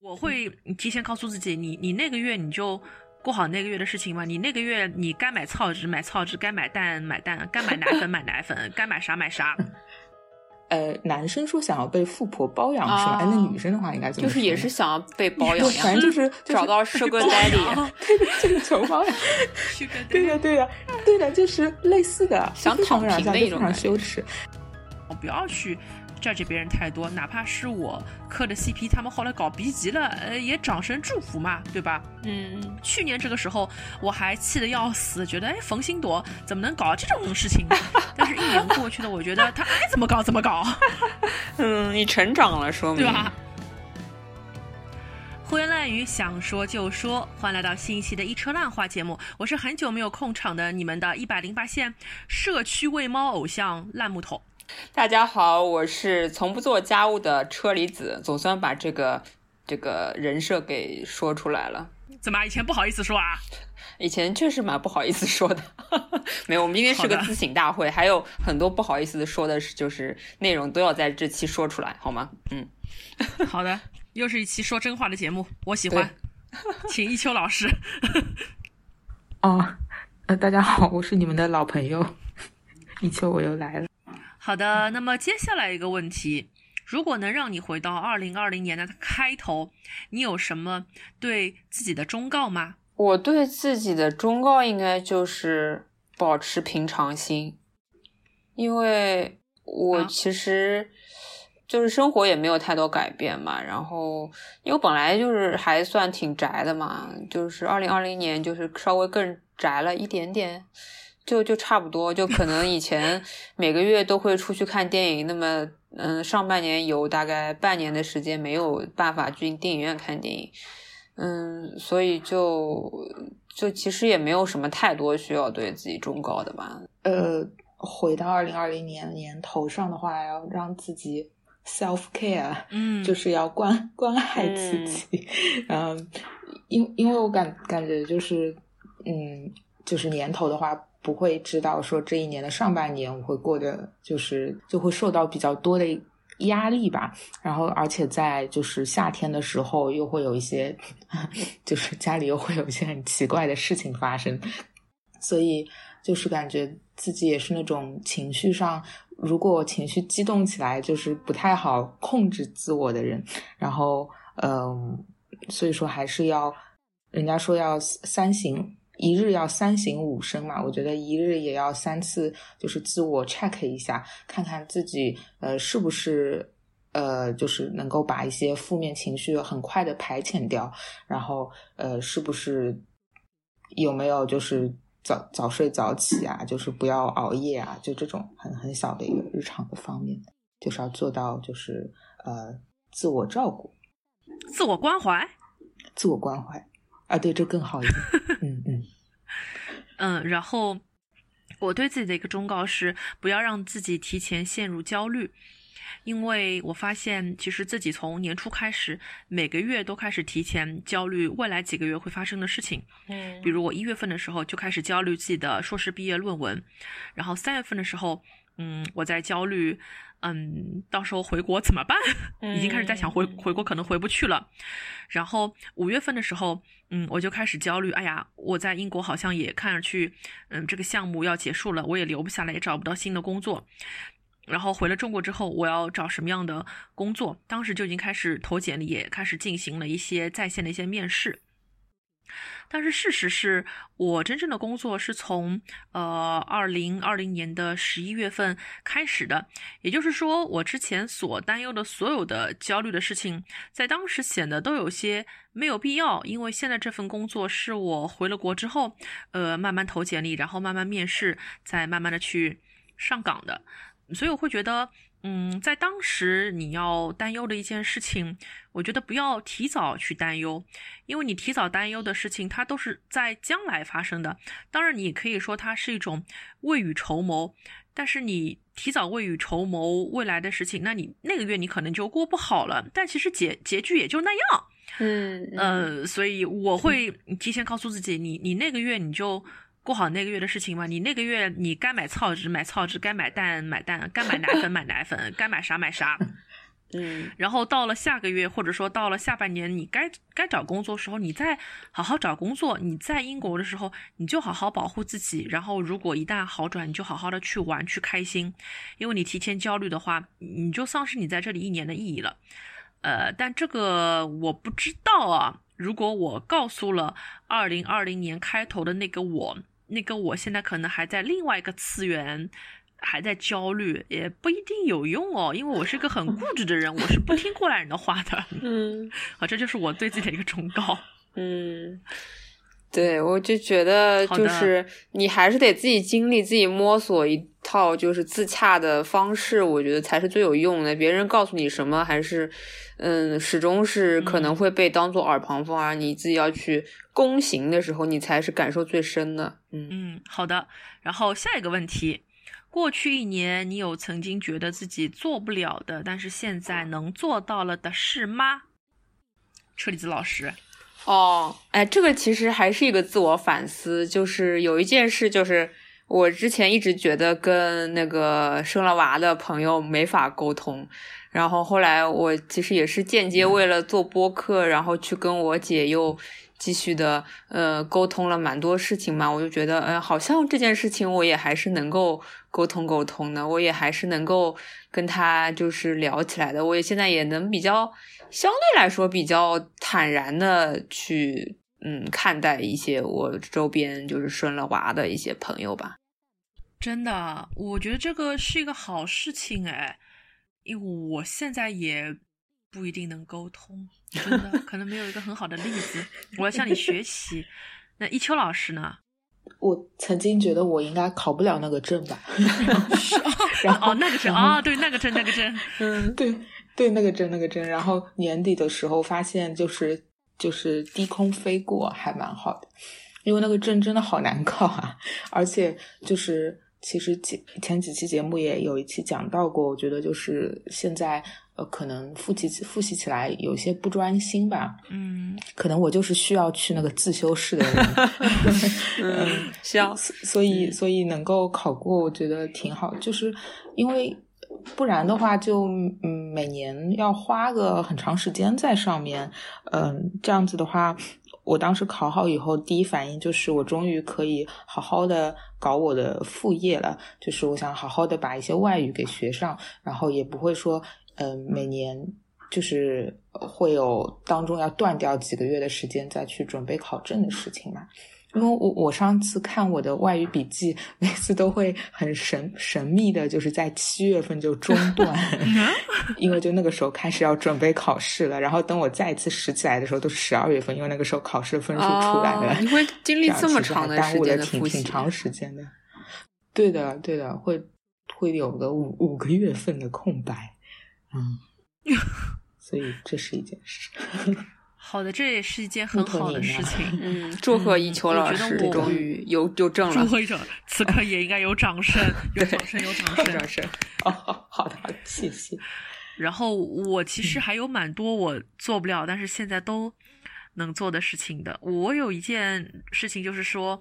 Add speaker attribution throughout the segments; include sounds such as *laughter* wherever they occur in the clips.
Speaker 1: 我会提前告诉自己，你你那个月你就过好那个月的事情嘛。你那个月你该买草纸买草纸，该买蛋买蛋，该买奶粉买奶粉，该买啥买啥。*laughs*
Speaker 2: 呃，男生说想要被富婆包养是吧？哎，那女生的话应该怎
Speaker 3: 么？就是也是想要被包养，
Speaker 2: 反正就是 *laughs*
Speaker 3: 找到 Sugar Daddy，
Speaker 2: 对的，求包养。*laughs* 对的，对的，对的，就是类似的，
Speaker 3: 想躺平的一种
Speaker 2: 羞耻。
Speaker 1: 我不要去。这别人太多，哪怕是我磕的 CP，他们后来搞 B 级了，呃，也掌声祝福嘛，对吧？嗯，去年这个时候我还气得要死，觉得哎，冯鑫朵怎么能搞这种事情？*laughs* 但是，一年过去了，我觉得他爱怎么搞怎么搞。*laughs*
Speaker 3: 嗯，你成长了，说明
Speaker 1: 对吧？胡言乱语，想说就说，欢迎来到新一期的一车烂话节目，我是很久没有控场的你们的一百零八线社区喂猫偶像烂木头。
Speaker 3: 大家好，我是从不做家务的车厘子，总算把这个这个人设给说出来了。
Speaker 1: 怎么以前不好意思说啊？
Speaker 3: 以前确实蛮不好意思说的。*laughs* 没有，我们今天是个自省大会，还有很多不好意思说的，就是内容都要在这期说出来，好吗？嗯，
Speaker 1: 好的，又是一期说真话的节目，我喜欢，请一秋老师。*laughs*
Speaker 2: 哦，呃，大家好，我是你们的老朋友一秋，我又来了。
Speaker 1: 好的，那么接下来一个问题，如果能让你回到二零二零年的开头，你有什么对自己的忠告吗？
Speaker 3: 我对自己的忠告应该就是保持平常心，因为我其实就是生活也没有太多改变嘛。然后，因为本来就是还算挺宅的嘛，就是二零二零年就是稍微更宅了一点点。就就差不多，就可能以前 *laughs* 每个月都会出去看电影，那么嗯，上半年有大概半年的时间没有办法去电影院看电影，嗯，所以就就其实也没有什么太多需要对自己忠告的吧。
Speaker 2: 呃，回到二零二零年年头上的话，要让自己 self care，嗯，就是要关关爱自己，嗯，因因为我感感觉就是嗯，就是年头的话。不会知道说这一年的上半年我会过得就是就会受到比较多的压力吧，然后而且在就是夏天的时候又会有一些，就是家里又会有一些很奇怪的事情发生，*laughs* 所以就是感觉自己也是那种情绪上，如果情绪激动起来就是不太好控制自我的人，然后嗯，所以说还是要人家说要三行。一日要三省吾身嘛，我觉得一日也要三次，就是自我 check 一下，看看自己呃是不是呃就是能够把一些负面情绪很快的排遣掉，然后呃是不是有没有就是早早睡早起啊，就是不要熬夜啊，就这种很很小的一个日常的方面，就是要做到就是呃自我照顾，
Speaker 1: 自我关怀，
Speaker 2: 自我关怀。啊，对，这更好一点。*laughs* 嗯嗯
Speaker 1: 嗯，然后我对自己的一个忠告是，不要让自己提前陷入焦虑，因为我发现其实自己从年初开始，每个月都开始提前焦虑未来几个月会发生的事情。嗯，比如我一月份的时候就开始焦虑自己的硕士毕业论文，然后三月份的时候，嗯，我在焦虑。嗯，到时候回国怎么办？*laughs* 已经开始在想回回国可能回不去了。然后五月份的时候，嗯，我就开始焦虑。哎呀，我在英国好像也看上去，嗯，这个项目要结束了，我也留不下来，也找不到新的工作。然后回了中国之后，我要找什么样的工作？当时就已经开始投简历，也开始进行了一些在线的一些面试。但是事实是我真正的工作是从呃二零二零年的十一月份开始的，也就是说，我之前所担忧的所有的焦虑的事情，在当时显得都有些没有必要，因为现在这份工作是我回了国之后，呃，慢慢投简历，然后慢慢面试，再慢慢的去上岗的，所以我会觉得。嗯，在当时你要担忧的一件事情，我觉得不要提早去担忧，因为你提早担忧的事情，它都是在将来发生的。当然，你可以说它是一种未雨绸缪，但是你提早未雨绸缪未来的事情，那你那个月你可能就过不好了。但其实结结局也就那样。嗯呃，所以我会提前告诉自己，你你那个月你就。过好那个月的事情嘛，你那个月你该买草纸买草纸，该买蛋买蛋，该买奶粉买奶粉，该买啥买啥。*laughs*
Speaker 3: 嗯，
Speaker 1: 然后到了下个月，或者说到了下半年，你该该找工作时候，你再好好找工作。你在英国的时候，你就好好保护自己。然后如果一旦好转，你就好好的去玩去开心。因为你提前焦虑的话，你就丧失你在这里一年的意义了。呃，但这个我不知道啊。如果我告诉了二零二零年开头的那个我，那个我现在可能还在另外一个次元。还在焦虑，也不一定有用哦，因为我是个很固执的人，我是不听过来人的话的。*laughs*
Speaker 3: 嗯，*laughs*
Speaker 1: 啊，这就是我对自己的一个忠告。*laughs*
Speaker 3: 嗯，对，我就觉得就是你还是得自己经历、自己摸索一套就是自洽的方式，我觉得才是最有用的。别人告诉你什么，还是嗯，始终是可能会被当做耳旁风，而你自己要去躬行的时候，你才是感受最深的。嗯
Speaker 1: 嗯，好的。然后下一个问题。过去一年，你有曾经觉得自己做不了的，但是现在能做到了的事吗？车厘子老师，
Speaker 3: 哦，哎，这个其实还是一个自我反思，就是有一件事，就是我之前一直觉得跟那个生了娃的朋友没法沟通，然后后来我其实也是间接为了做播客，然后去跟我姐又。继续的，呃，沟通了蛮多事情嘛，我就觉得，呃，好像这件事情我也还是能够沟通沟通的，我也还是能够跟他就是聊起来的，我也现在也能比较相对来说比较坦然的去，嗯，看待一些我周边就是生了娃的一些朋友吧。
Speaker 1: 真的，我觉得这个是一个好事情哎，因为我现在也不一定能沟通。真的可能没有一个很好的例子，我要向你学习。那一秋老师呢？*laughs*
Speaker 2: 我曾经觉得我应该考不了那个证吧。
Speaker 1: 然后哦，那个证啊，对，那个证，那个证，
Speaker 2: 嗯，对对，那个证，那个证。然后年底的时候发现，就是就是低空飞过，还蛮好的。因为那个证真的好难考啊，而且就是其实前前几期节目也有一期讲到过，我觉得就是现在呃。可能复习复习起来有些不专心吧，
Speaker 1: 嗯，
Speaker 2: 可能我就是需要去那个自修室的人，*laughs*
Speaker 3: 嗯，需要，
Speaker 2: 所以所以能够考过，我觉得挺好，就是因为不然的话，就嗯每年要花个很长时间在上面，嗯，这样子的话。我当时考好以后，第一反应就是我终于可以好好的搞我的副业了，就是我想好好的把一些外语给学上，然后也不会说，嗯，每年就是会有当中要断掉几个月的时间再去准备考证的事情嘛。因为我我上次看我的外语笔记，每次都会很神神秘的，就是在七月份就中断，*laughs* 因为就那个时候开始要准备考试了。然后等我再一次拾起来的时候，都是十二月份，因为那个时候考试的分数出来了。
Speaker 3: 你会经历这么长
Speaker 2: 的时间
Speaker 3: 的
Speaker 2: 挺挺长时间的。对的，对的，会会有个五五个月份的空白，嗯，*laughs* 所以这是一件事。
Speaker 1: 好的，这也是一件很好的事情。*laughs*
Speaker 3: 嗯，祝贺一秋老师终于有有证了。*laughs*
Speaker 1: 祝贺一秋，此刻也应该有掌声，*laughs* 有掌声，有掌声，
Speaker 2: 掌声。哦，好的，谢谢。
Speaker 1: 然后我其实还有蛮多我做不了，但是现在都能做的事情的。我有一件事情就是说，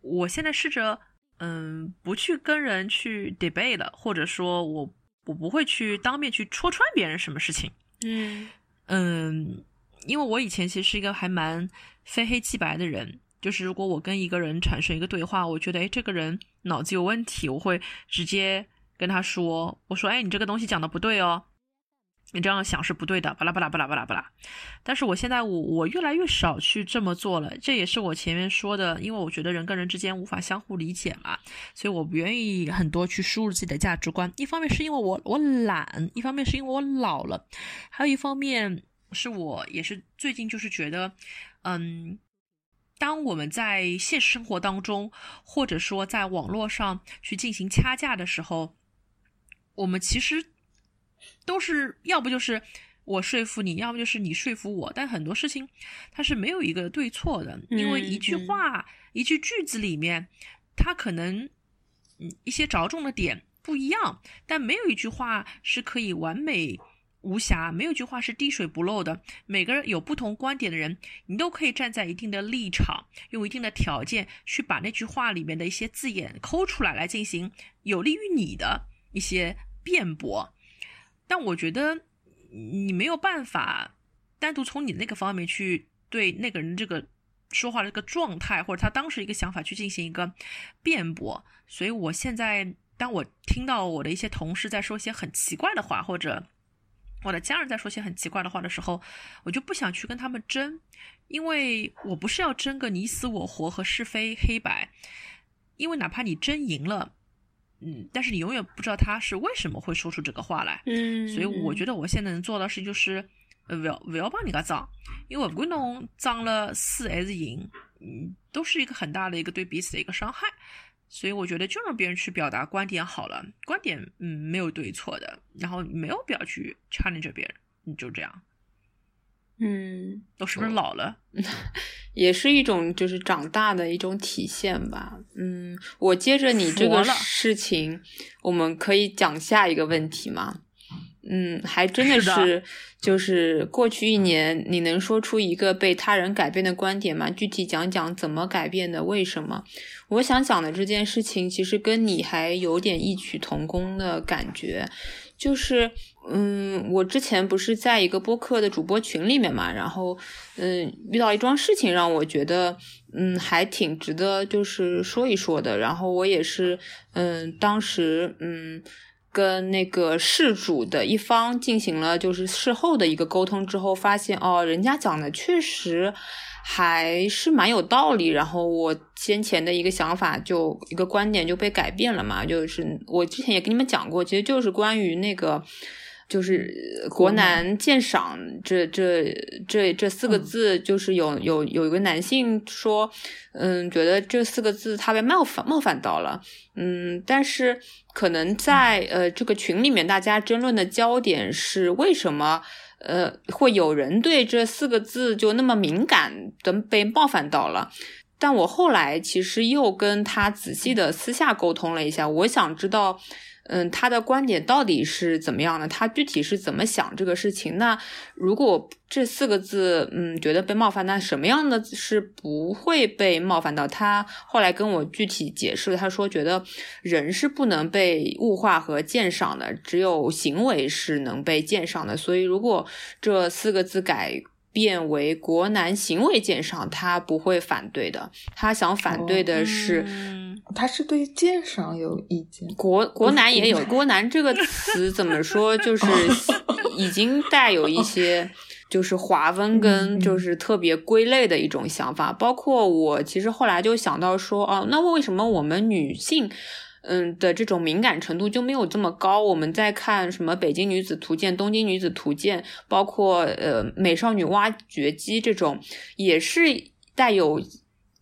Speaker 1: 我现在试着嗯，不去跟人去 debate 了，或者说我我不会去当面去戳穿别人什么事情。
Speaker 3: 嗯
Speaker 1: 嗯。因为我以前其实是一个还蛮非黑即白的人，就是如果我跟一个人产生一个对话，我觉得哎这个人脑子有问题，我会直接跟他说，我说哎你这个东西讲的不对哦，你这样想是不对的，巴拉巴拉巴拉巴拉巴拉。但是我现在我我越来越少去这么做了，这也是我前面说的，因为我觉得人跟人之间无法相互理解嘛，所以我不愿意很多去输入自己的价值观。一方面是因为我我懒，一方面是因为我老了，还有一方面。是我也是最近就是觉得，嗯，当我们在现实生活当中，或者说在网络上去进行掐架的时候，我们其实都是要不就是我说服你，要不就是你说服我，但很多事情它是没有一个对错的，因为一句话、一句句子里面，它可能嗯一些着重的点不一样，但没有一句话是可以完美。无瑕，没有句话是滴水不漏的。每个人有不同观点的人，你都可以站在一定的立场，用一定的条件去把那句话里面的一些字眼抠出来，来进行有利于你的一些辩驳。但我觉得，你没有办法单独从你那个方面去对那个人这个说话的这个状态或者他当时一个想法去进行一个辩驳。所以我现在当我听到我的一些同事在说一些很奇怪的话，或者我的家人在说些很奇怪的话的时候，我就不想去跟他们争，因为我不是要争个你死我活和是非黑白，因为哪怕你争赢了。嗯，但是你永远不知道他是为什么会说出这个话来。
Speaker 3: 嗯，
Speaker 1: 所以我觉得我现在能做到事就是，呃，不要不要帮人家脏，因为不管侬脏了输还是赢，嗯，都是一个很大的一个对彼此的一个伤害。所以我觉得就让别人去表达观点好了，观点嗯没有对错的，然后没有必要去 challenge 别人，你就这样。
Speaker 3: 嗯，
Speaker 1: 我是不是老了？*laughs*
Speaker 3: 也是一种就是长大的一种体现吧。嗯，我接着你这个事情，我们可以讲下一个问题吗？嗯，还真的是，就是过去一年，你能说出一个被他人改变的观点吗？具体讲讲怎么改变的，为什么？我想讲的这件事情，其实跟你还有点异曲同工的感觉。就是，嗯，我之前不是在一个播客的主播群里面嘛，然后，嗯，遇到一桩事情，让我觉得，嗯，还挺值得就是说一说的。然后我也是，嗯，当时，嗯，跟那个事主的一方进行了就是事后的一个沟通之后，发现哦，人家讲的确实。还是蛮有道理，然后我先前的一个想法就一个观点就被改变了嘛，就是我之前也跟你们讲过，其实就是关于那个就是国男鉴赏这这这这四个字，就是有有有一个男性说，嗯，觉得这四个字他被冒犯冒犯到了，嗯，但是可能在呃这个群里面，大家争论的焦点是为什么。呃，会有人对这四个字就那么敏感的被冒犯到了，但我后来其实又跟他仔细的私下沟通了一下，我想知道。嗯，他的观点到底是怎么样的？他具体是怎么想这个事情？那如果这四个字，嗯，觉得被冒犯，那什么样的是不会被冒犯到？他后来跟我具体解释，他说觉得人是不能被物化和鉴赏的，只有行为是能被鉴赏的。所以，如果这四个字改。变为国男行为鉴赏，他不会反对的。他想反对的是，
Speaker 2: 他是对鉴赏有意见。
Speaker 3: 国国男也有“国男”这个词怎么说？就 *laughs* 是已经带有一些就是划分跟就是特别归类的一种想法。包括我其实后来就想到说，哦，那为什么我们女性？嗯的这种敏感程度就没有这么高。我们在看什么《北京女子图鉴》《东京女子图鉴》，包括呃《美少女挖掘机》这种，也是带有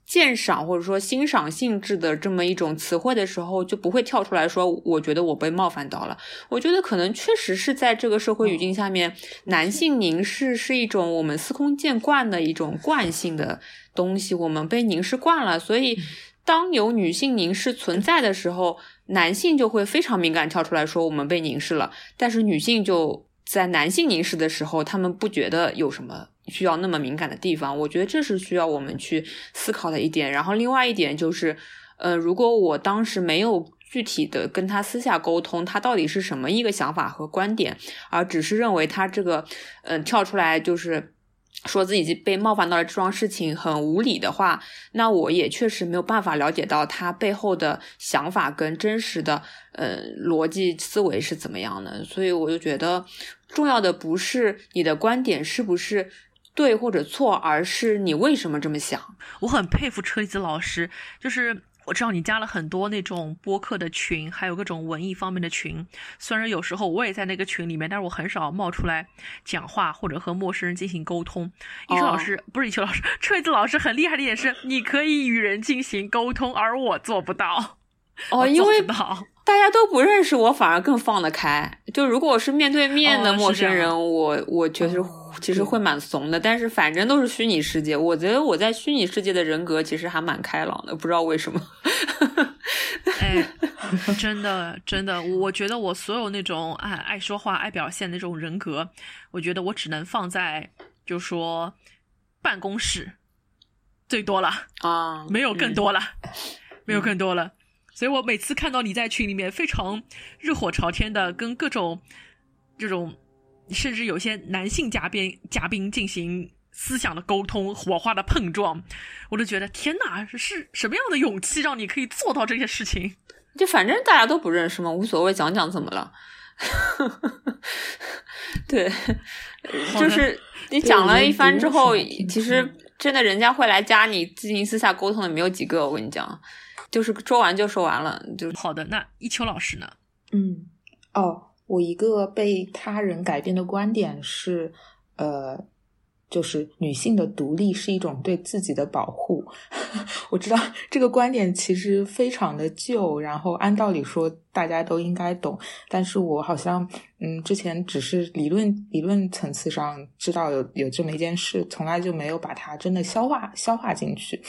Speaker 3: 鉴赏或者说欣赏性质的这么一种词汇的时候，就不会跳出来说，我觉得我被冒犯到了。我觉得可能确实是在这个社会语境下面，男性凝视是一种我们司空见惯的一种惯性的东西，我们被凝视惯了，所以。当有女性凝视存在的时候，男性就会非常敏感跳出来说我们被凝视了。但是女性就在男性凝视的时候，他们不觉得有什么需要那么敏感的地方。我觉得这是需要我们去思考的一点。然后另外一点就是，呃，如果我当时没有具体的跟他私下沟通，他到底是什么一个想法和观点，而只是认为他这个，嗯，跳出来就是。说自己被冒犯到了这桩事情很无理的话，那我也确实没有办法了解到他背后的想法跟真实的呃逻辑思维是怎么样的，所以我就觉得重要的不是你的观点是不是对或者错，而是你为什么这么想。
Speaker 1: 我很佩服车厘子老师，就是。我知道你加了很多那种播客的群，还有各种文艺方面的群。虽然有时候我也在那个群里面，但是我很少冒出来讲话或者和陌生人进行沟通。一秋老师不是一秋老师，锤子老师很厉害的一点是，你可以与人进行沟通，而我做不到。
Speaker 3: 哦，因为大家都不认识我，反而更放得开。就如果我是面对面的陌生人，我我确实其实会蛮怂的。但是反正都是虚拟世界，我觉得我在虚拟世界的人格其实还蛮开朗的，不知道为什么。
Speaker 1: 哎，真的真的，我觉得我所有那种爱爱说话、爱表现那种人格，我觉得我只能放在就说办公室最多了
Speaker 3: 啊，
Speaker 1: 没有更多了，没有更多了。所以我每次看到你在群里面非常热火朝天的跟各种这种甚至有些男性嘉宾嘉宾进行思想的沟通、火花的碰撞，我都觉得天哪，是什么样的勇气让你可以做到这些事情？
Speaker 3: 就反正大家都不认识嘛，无所谓，讲讲怎么了？*laughs* 对，就是你讲了一番之后，其实真的人家会来加你进行私下沟通的没有几个。我跟你讲，就是说完就说完了，就
Speaker 1: 好的。那一秋老师呢？
Speaker 2: 嗯，哦，我一个被他人改变的观点是，呃。就是女性的独立是一种对自己的保护。*laughs* 我知道这个观点其实非常的旧，然后按道理说大家都应该懂，但是我好像嗯之前只是理论理论层次上知道有有这么一件事，从来就没有把它真的消化消化进去。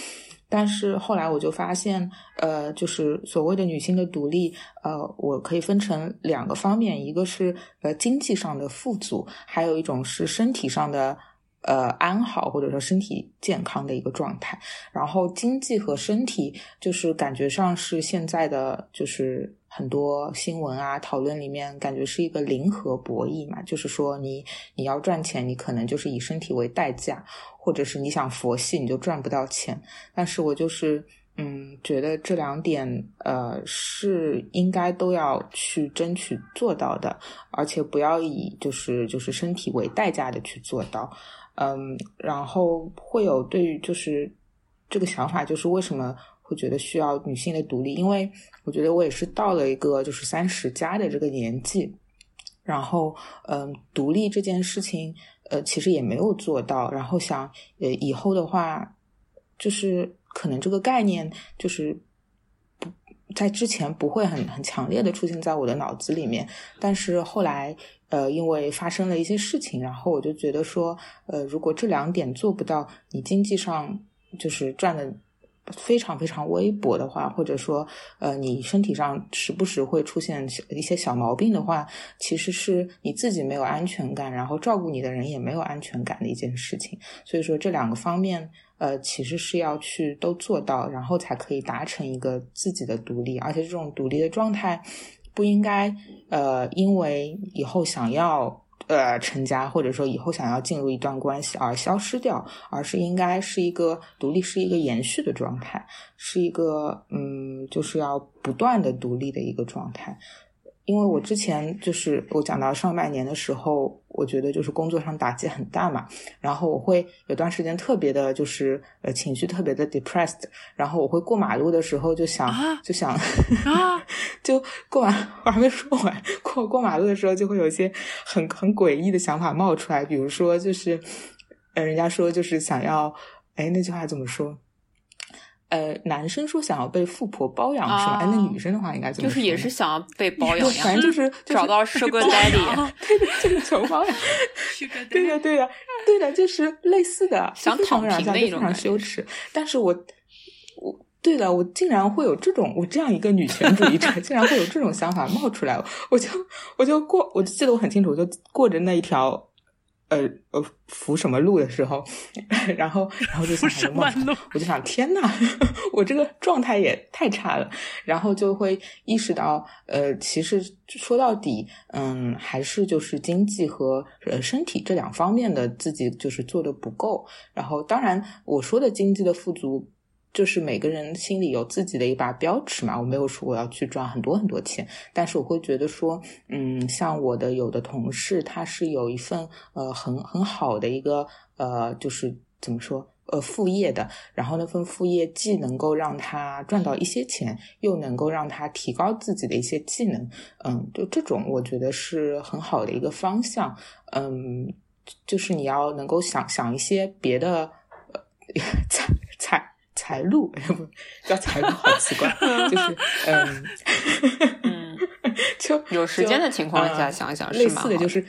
Speaker 2: 但是后来我就发现，呃，就是所谓的女性的独立，呃，我可以分成两个方面，一个是呃经济上的富足，还有一种是身体上的。呃，安好或者说身体健康的一个状态，然后经济和身体就是感觉上是现在的就是很多新闻啊讨论里面感觉是一个零和博弈嘛，就是说你你要赚钱，你可能就是以身体为代价，或者是你想佛系你就赚不到钱。但是我就是嗯，觉得这两点呃是应该都要去争取做到的，而且不要以就是就是身体为代价的去做到。嗯，然后会有对于就是这个想法，就是为什么会觉得需要女性的独立？因为我觉得我也是到了一个就是三十加的这个年纪，然后嗯，独立这件事情，呃，其实也没有做到。然后想呃，以后的话，就是可能这个概念就是在之前不会很很强烈的出现在我的脑子里面，但是后来。呃，因为发生了一些事情，然后我就觉得说，呃，如果这两点做不到，你经济上就是赚的非常非常微薄的话，或者说，呃，你身体上时不时会出现一些小毛病的话，其实是你自己没有安全感，然后照顾你的人也没有安全感的一件事情。所以说，这两个方面，呃，其实是要去都做到，然后才可以达成一个自己的独立，而且这种独立的状态。不应该，呃，因为以后想要呃成家，或者说以后想要进入一段关系而消失掉，而是应该是一个独立，是一个延续的状态，是一个嗯，就是要不断的独立的一个状态。因为我之前就是我讲到上半年的时候，我觉得就是工作上打击很大嘛，然后我会有段时间特别的，就是呃情绪特别的 depressed，然后我会过马路的时候就想就想啊，就 *laughs* 过完我还没说完，过过马路的时候就会有一些很很诡异的想法冒出来，比如说就是呃人家说就是想要哎那句话怎么说？呃，男生说想要被富婆包养是吧？哎，那女生的话应该怎
Speaker 3: 么？就是也是想要被包养，
Speaker 2: 反正就是
Speaker 3: 找到 Sugar *laughs* Daddy，
Speaker 2: 对的，就是求包养。对的，对的，对的，就是类似的，
Speaker 3: 想躺平
Speaker 2: 的一种，非常羞耻。但是我，我，对的，我竟然会有这种，我这样一个女权主义者，竟然会有这种想法冒出来，我就，我就过，我就记得我很清楚，我就过着那一条。呃呃，扶什么路的时候，*laughs* 然后然后就想什么路，*laughs* 我就想天呐，*laughs* 我这个状态也太差了，然后就会意识到，呃，其实说到底，嗯，还是就是经济和呃身体这两方面的自己就是做的不够，然后当然我说的经济的富足。就是每个人心里有自己的一把标尺嘛，我没有说我要去赚很多很多钱，但是我会觉得说，嗯，像我的有的同事，他是有一份呃很很好的一个呃，就是怎么说呃副业的，然后那份副业既能够让他赚到一些钱，又能够让他提高自己的一些技能，嗯，就这种我觉得是很好的一个方向，嗯，就是你要能够想想一些别的呃财财。*laughs* 财路，不 *laughs* 叫财路，好奇怪，*laughs* 就是嗯。
Speaker 3: 嗯，*laughs* 就有时间的情况下想一想，
Speaker 2: 类似的就是，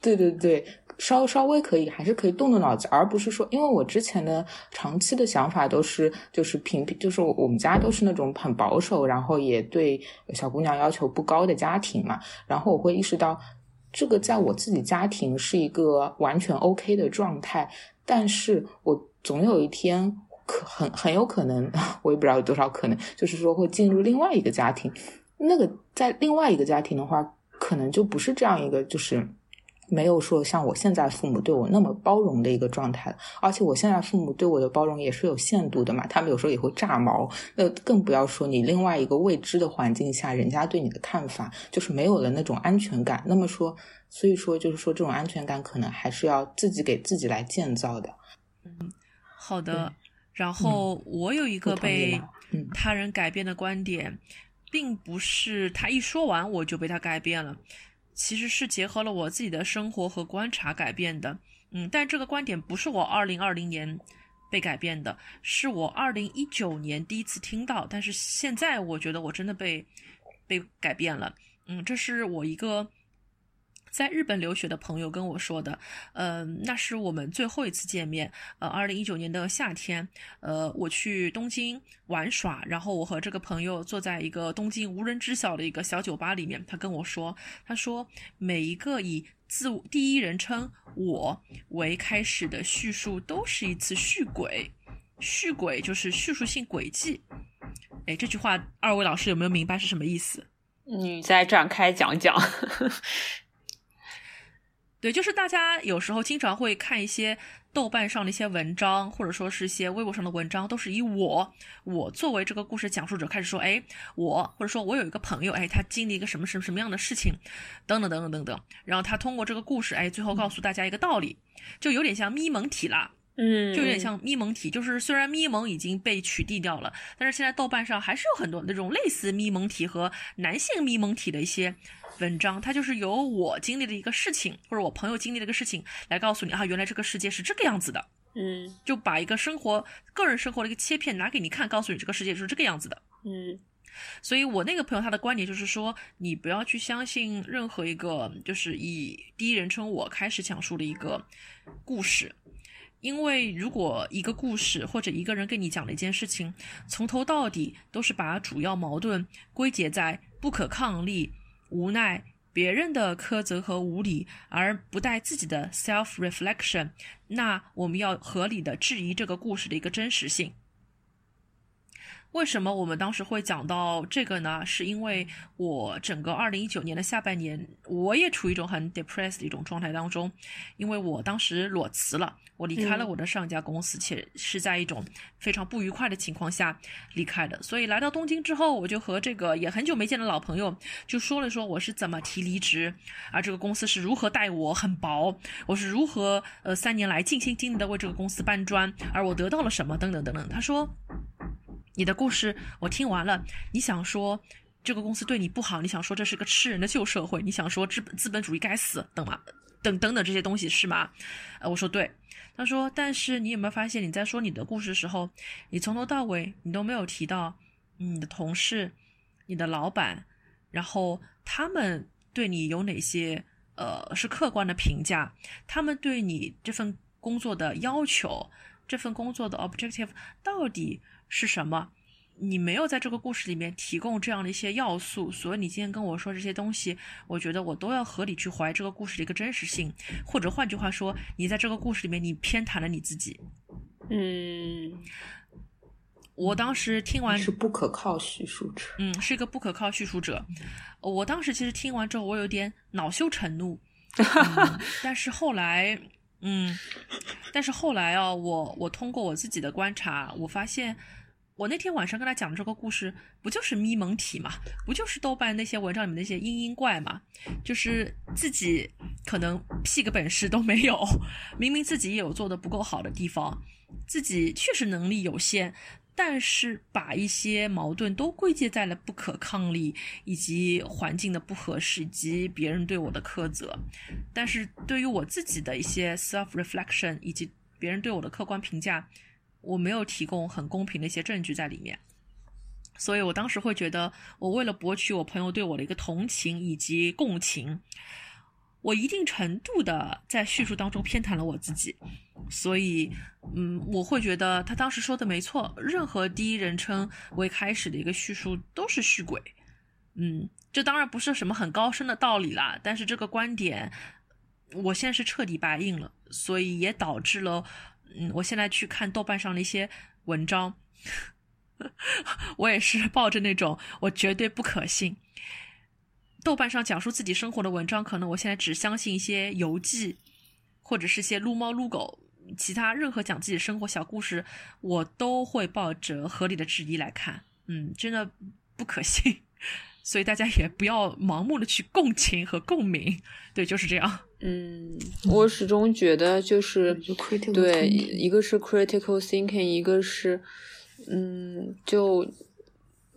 Speaker 2: 对对对，稍稍微可以，还是可以动动脑子，而不是说，因为我之前的长期的想法都是，就是平平，就是我们家都是那种很保守，然后也对小姑娘要求不高的家庭嘛，然后我会意识到，这个在我自己家庭是一个完全 OK 的状态，但是我总有一天。可很很有可能，*laughs* 我也不知道有多少可能，就是说会进入另外一个家庭。那个在另外一个家庭的话，可能就不是这样一个，就是没有说像我现在父母对我那么包容的一个状态，而且我现在父母对我的包容也是有限度的嘛，他们有时候也会炸毛，那更不要说你另外一个未知的环境下，人家对你的看法就是没有了那种安全感。那么说，所以说就是说这种安全感可能还是要自己给自己来建造的。
Speaker 1: 嗯，好的。然后我有一个被他人改变的观点，并不是他一说完我就被他改变了。其实是结合了我自己的生活和观察改变的，嗯，但这个观点不是我二零二零年被改变的，是我二零一九年第一次听到，但是现在我觉得我真的被被改变了，嗯，这是我一个。在日本留学的朋友跟我说的，呃，那是我们最后一次见面。呃，二零一九年的夏天，呃，我去东京玩耍，然后我和这个朋友坐在一个东京无人知晓的一个小酒吧里面。他跟我说，他说每一个以自第一人称我为开始的叙述都是一次续轨，续轨就是叙述性轨迹。哎，这句话二位老师有没有明白是什么意思？
Speaker 3: 你再展开讲讲。
Speaker 1: 对，就是大家有时候经常会看一些豆瓣上的一些文章，或者说是一些微博上的文章，都是以我我作为这个故事讲述者开始说，哎，我或者说我有一个朋友，哎，他经历一个什么什么什么样的事情，等等等等等等，然后他通过这个故事，哎，最后告诉大家一个道理，就有点像咪蒙体啦，
Speaker 3: 嗯，
Speaker 1: 就有点像咪蒙体，就是虽然咪蒙已经被取缔掉了，但是现在豆瓣上还是有很多那种类似咪蒙体和男性咪蒙体的一些。文章，它就是由我经历的一个事情，或者我朋友经历的一个事情，来告诉你啊，原来这个世界是这个样子的。
Speaker 3: 嗯，
Speaker 1: 就把一个生活、个人生活的一个切片拿给你看，告诉你这个世界是这个样子的。
Speaker 3: 嗯，
Speaker 1: 所以我那个朋友他的观点就是说，你不要去相信任何一个就是以第一人称我开始讲述的一个故事，因为如果一个故事或者一个人跟你讲了一件事情，从头到底都是把主要矛盾归结在不可抗力。无奈别人的苛责和无理，而不带自己的 self reflection，那我们要合理的质疑这个故事的一个真实性。为什么我们当时会讲到这个呢？是因为我整个二零一九年的下半年，我也处于一种很 depressed 的一种状态当中，因为我当时裸辞了，我离开了我的上一家公司，且是在一种非常不愉快的情况下离开的。所以来到东京之后，我就和这个也很久没见的老朋友就说了说我是怎么提离职，而这个公司是如何待我很薄，我是如何呃三年来尽心尽力的为这个公司搬砖，而我得到了什么等等等等。他说。你的故事我听完了，你想说这个公司对你不好，你想说这是个吃人的旧社会，你想说资本资本主义该死，等嘛，等等等这些东西是吗？呃，我说对。他说，但是你有没有发现你在说你的故事的时候，你从头到尾你都没有提到你的同事、你的老板，然后他们对你有哪些呃是客观的评价，他们对你这份工作的要求，这份工作的 objective 到底？是什么？你没有在这个故事里面提供这样的一些要素，所以你今天跟我说这些东西，我觉得我都要合理去怀疑这个故事的一个真实性，或者换句话说，你在这个故事里面你偏袒了你自己。
Speaker 3: 嗯，
Speaker 1: 我当时听完
Speaker 2: 是不可靠叙述者，
Speaker 1: 嗯，是一个不可靠叙述者。我当时其实听完之后，我有点恼羞成怒，*laughs* 但是后来。嗯，但是后来啊，我我通过我自己的观察，我发现，我那天晚上跟他讲的这个故事，不就是咪蒙体嘛？不就是豆瓣那些文章里面那些嘤嘤怪嘛？就是自己可能屁个本事都没有，明明自己也有做的不够好的地方，自己确实能力有限。但是把一些矛盾都归结在了不可抗力，以及环境的不合适，以及别人对我的苛责。但是对于我自己的一些 self reflection，以及别人对我的客观评价，我没有提供很公平的一些证据在里面。所以我当时会觉得，我为了博取我朋友对我的一个同情以及共情。我一定程度的在叙述当中偏袒了我自己，所以，嗯，我会觉得他当时说的没错，任何第一人称为开始的一个叙述都是虚伪，嗯，这当然不是什么很高深的道理啦，但是这个观点，我现在是彻底白印了，所以也导致了，嗯，我现在去看豆瓣上的一些文章，*laughs* 我也是抱着那种我绝对不可信。豆瓣上讲述自己生活的文章，可能我现在只相信一些游记，或者是些撸猫撸狗，其他任何讲自己生活小故事，我都会抱着合理的质疑来看。嗯，真的不可信，所以大家也不要盲目的去共情和共鸣。对，就是这样。
Speaker 3: 嗯，我始终觉得就是对，一个是 critical thinking，一个是嗯，就。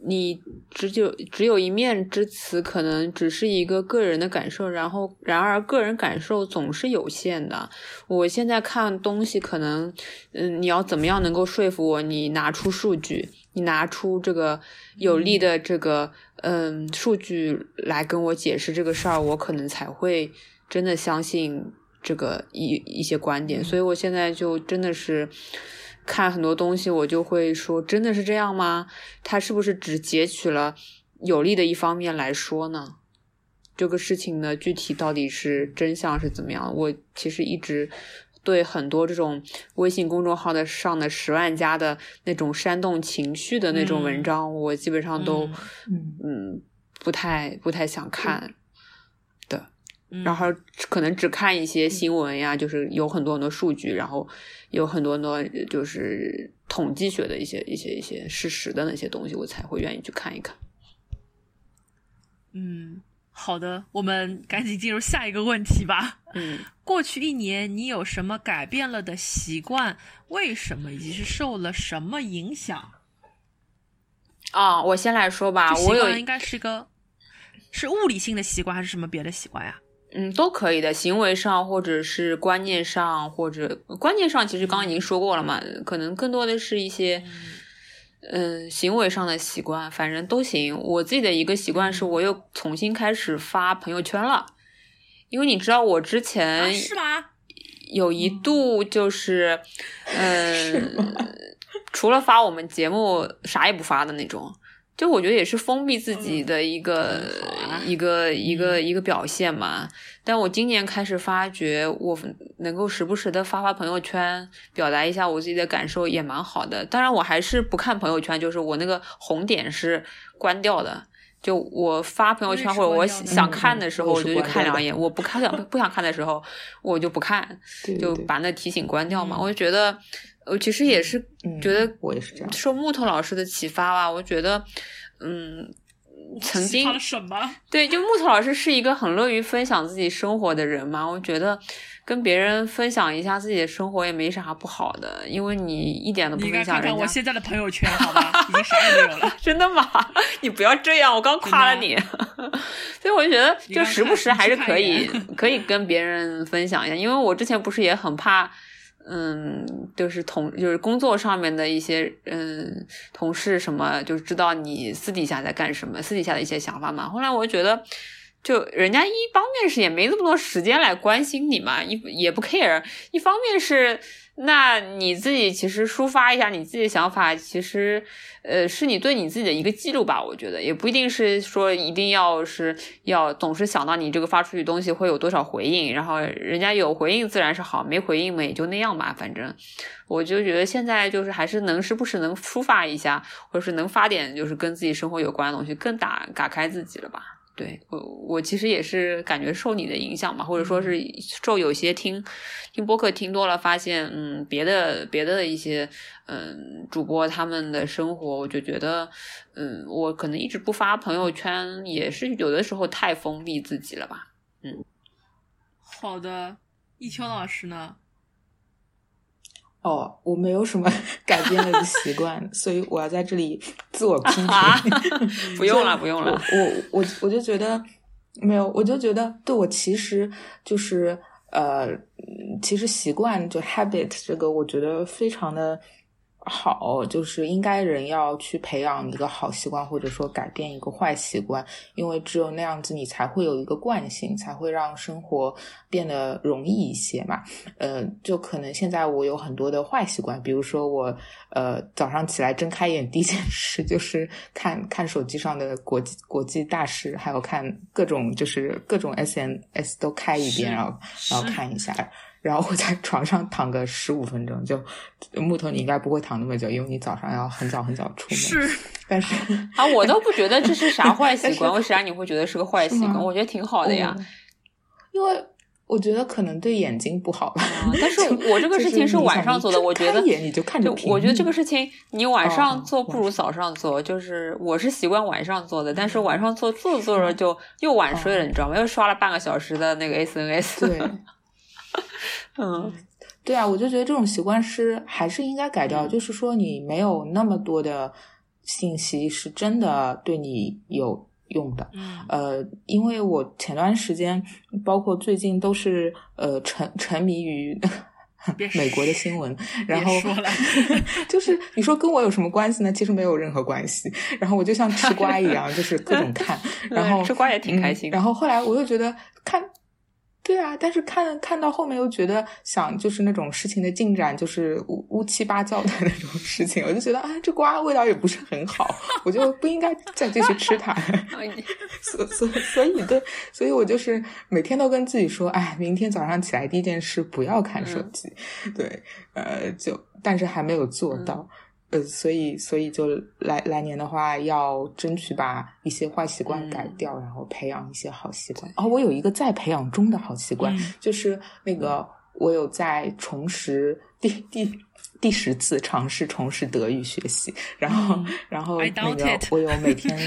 Speaker 3: 你只有只有一面之词，可能只是一个个人的感受，然后然而个人感受总是有限的。我现在看东西，可能嗯，你要怎么样能够说服我？你拿出数据，你拿出这个有利的这个嗯数据来跟我解释这个事儿，我可能才会真的相信这个一一些观点。所以我现在就真的是。看很多东西，我就会说，真的是这样吗？他是不是只截取了有利的一方面来说呢？这个事情呢，具体到底是真相是怎么样？我其实一直对很多这种微信公众号的上的十万加的那种煽动情绪的那种文章，我基本上都嗯不太不太想看的。然后可能只看一些新闻呀，就是有很多很多数据，然后有很多很多就是统计学的一些一些一些事实的那些东西，我才会愿意去看一看。
Speaker 1: 嗯，好的，我们赶紧进入下一个问题吧。
Speaker 3: 嗯，*laughs*
Speaker 1: 过去一年你有什么改变了的习惯？为什么？以及是受了什么影响？
Speaker 3: 啊，我先来说吧。我有
Speaker 1: 应该是一个是物理性的习惯，还是什么别的习惯呀？
Speaker 3: 嗯，都可以的，行为上或者是观念上，或者观念上，其实刚刚已经说过了嘛，可能更多的是一些，嗯，行为上的习惯，反正都行。我自己的一个习惯是，我又重新开始发朋友圈了，因为你知道我之前
Speaker 1: 是吗？
Speaker 3: 有一度就是，嗯，除了发我们节目，啥也不发的那种。就我觉得也是封闭自己的一个一个一个一个表现嘛。但我今年开始发觉，我能够时不时的发发朋友圈，表达一下我自己的感受，也蛮好的。当然，我还是不看朋友圈，就是我那个红点是关掉的。就我发朋友圈或者我想看的时候，我就去看两眼；我不看想不想看的时候，我就不看，*laughs* 就把那提醒关掉嘛。我就觉得。我其实也是觉得，
Speaker 2: 我也是这样。
Speaker 3: 受木头老师的启发吧，我觉得，嗯，曾经
Speaker 1: 什么？*laughs*
Speaker 3: 对，就木头老师是一个很乐于分享自己生活的人嘛。我觉得跟别人分享一下自己的生活也没啥不好的，因为你一点都不分享人
Speaker 1: 家。我现在的朋友圈，好吧，已经啥也没有了。*laughs*
Speaker 3: 真的吗？你不要这样，我刚夸了你。*laughs* 所以我就觉得，就时不时还是可以可以跟别人分享一下，因为我之前不是也很怕。嗯，就是同就是工作上面的一些嗯同事什么，就是知道你私底下在干什么，私底下的一些想法嘛。后来我觉得，就人家一方面是也没那么多时间来关心你嘛，一也不 care，一方面是。那你自己其实抒发一下你自己的想法，其实，呃，是你对你自己的一个记录吧。我觉得也不一定是说一定要是要总是想到你这个发出去东西会有多少回应，然后人家有回应自然是好，没回应嘛也就那样吧。反正我就觉得现在就是还是能时不时能抒发一下，或者是能发点就是跟自己生活有关的东西，更打打开自己了吧。对我，我其实也是感觉受你的影响嘛，或者说是受有些听听播客听多了，发现嗯，别的别的一些嗯主播他们的生活，我就觉得嗯，我可能一直不发朋友圈，也是有的时候太封闭自己了吧。嗯，
Speaker 1: 好的，一秋老师呢？
Speaker 2: 哦，我没有什么 *laughs* 改变了的习惯，所以我要在这里自我批评。*laughs*
Speaker 3: 不用了，不用了。
Speaker 2: 我我我就觉得没有，我就觉得对我其实就是呃，其实习惯就 habit 这个，我觉得非常的。好，就是应该人要去培养一个好习惯，或者说改变一个坏习惯，因为只有那样子，你才会有一个惯性，才会让生活变得容易一些嘛。呃，就可能现在我有很多的坏习惯，比如说我呃早上起来睁开眼第一件事 *laughs* 就是看看手机上的国际国际大事，还有看各种就是各种 S N S 都开一遍，然后然后看一下。然后我在床上躺个十五分钟。就木头，你应该不会躺那么久，因为你早上要很早很早出门。
Speaker 1: 是，
Speaker 2: 但是
Speaker 3: 啊，我都不觉得这是啥坏习 *laughs* 惯，为啥你会觉得是个坏习惯？我觉得挺好的呀，
Speaker 2: 因为。我觉得可能对眼睛不好吧，
Speaker 3: 但是我这个事情是晚上做的，我觉得
Speaker 2: 眼你就看着
Speaker 3: 我觉得这个事情你晚上做不如早上做，就是我是习惯晚上做的，但是晚上做做着做着就又晚睡了，你知道吗？又刷了半个小时的那个 SNS。
Speaker 2: 对，*laughs* 嗯，对啊，我就觉得这种习惯是还是应该改掉，就是说你没有那么多的信息是真的对你有。用的，呃，因为我前段时间，包括最近都是呃沉沉迷于 *laughs* 美国的新闻，*laughs* 然后就是你说跟我有什么关系呢？其实没有任何关系。然后我就像吃瓜一样，就是各种看，然后
Speaker 3: 吃瓜也挺开心。
Speaker 2: 然后后来我又觉得看。对啊，但是看看到后面又觉得想就是那种事情的进展就是乌乌七八糟的那种事情，我就觉得啊，这瓜味道也不是很好，我就不应该再继续吃它。*laughs* 所所所以对，所以我就是每天都跟自己说，哎，明天早上起来第一件事不要看手机。对，呃，就但是还没有做到。呃，所以，所以就来来年的话，要争取把一些坏习惯改掉，然后培养一些好习惯。哦，我有一个在培养中的好习惯，就是那个我有在重拾第第第十次尝试重拾德语学习，然后然后那个我有每天，